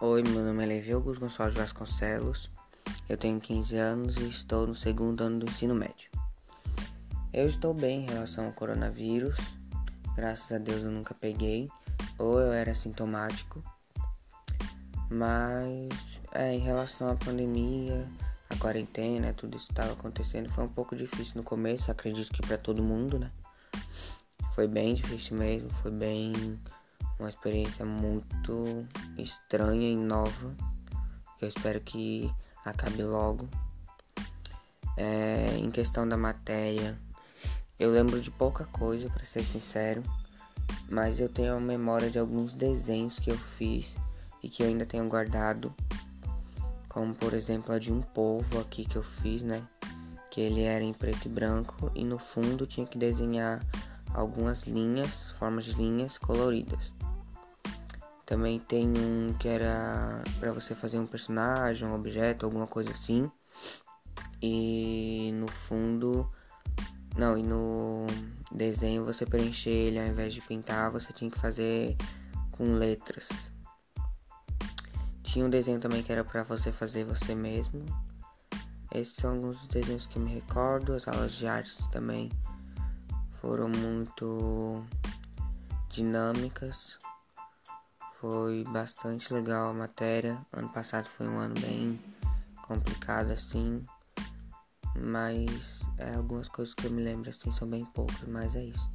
Oi, meu nome é Levi Augusto Gonçalves Vasconcelos, eu tenho 15 anos e estou no segundo ano do ensino médio. Eu estou bem em relação ao coronavírus, graças a Deus eu nunca peguei, ou eu era sintomático, mas é, em relação à pandemia, a quarentena, tudo isso estava acontecendo, foi um pouco difícil no começo, acredito que para todo mundo, né? Foi bem difícil mesmo, foi bem uma experiência muito estranha e nova. Que eu espero que acabe logo. É, em questão da matéria, eu lembro de pouca coisa, para ser sincero, mas eu tenho a memória de alguns desenhos que eu fiz e que ainda tenho guardado, como por exemplo a de um povo aqui que eu fiz, né? Que ele era em preto e branco e no fundo tinha que desenhar algumas linhas, formas de linhas coloridas. Também tem um que era para você fazer um personagem, um objeto, alguma coisa assim. E no fundo, não, e no desenho você preencher ele ao invés de pintar, você tinha que fazer com letras. Tinha um desenho também que era para você fazer você mesmo. Esses são alguns dos desenhos que me recordo. As aulas de artes também foram muito dinâmicas. Foi bastante legal a matéria. Ano passado foi um ano bem complicado assim. Mas é, algumas coisas que eu me lembro assim são bem poucas, mas é isso.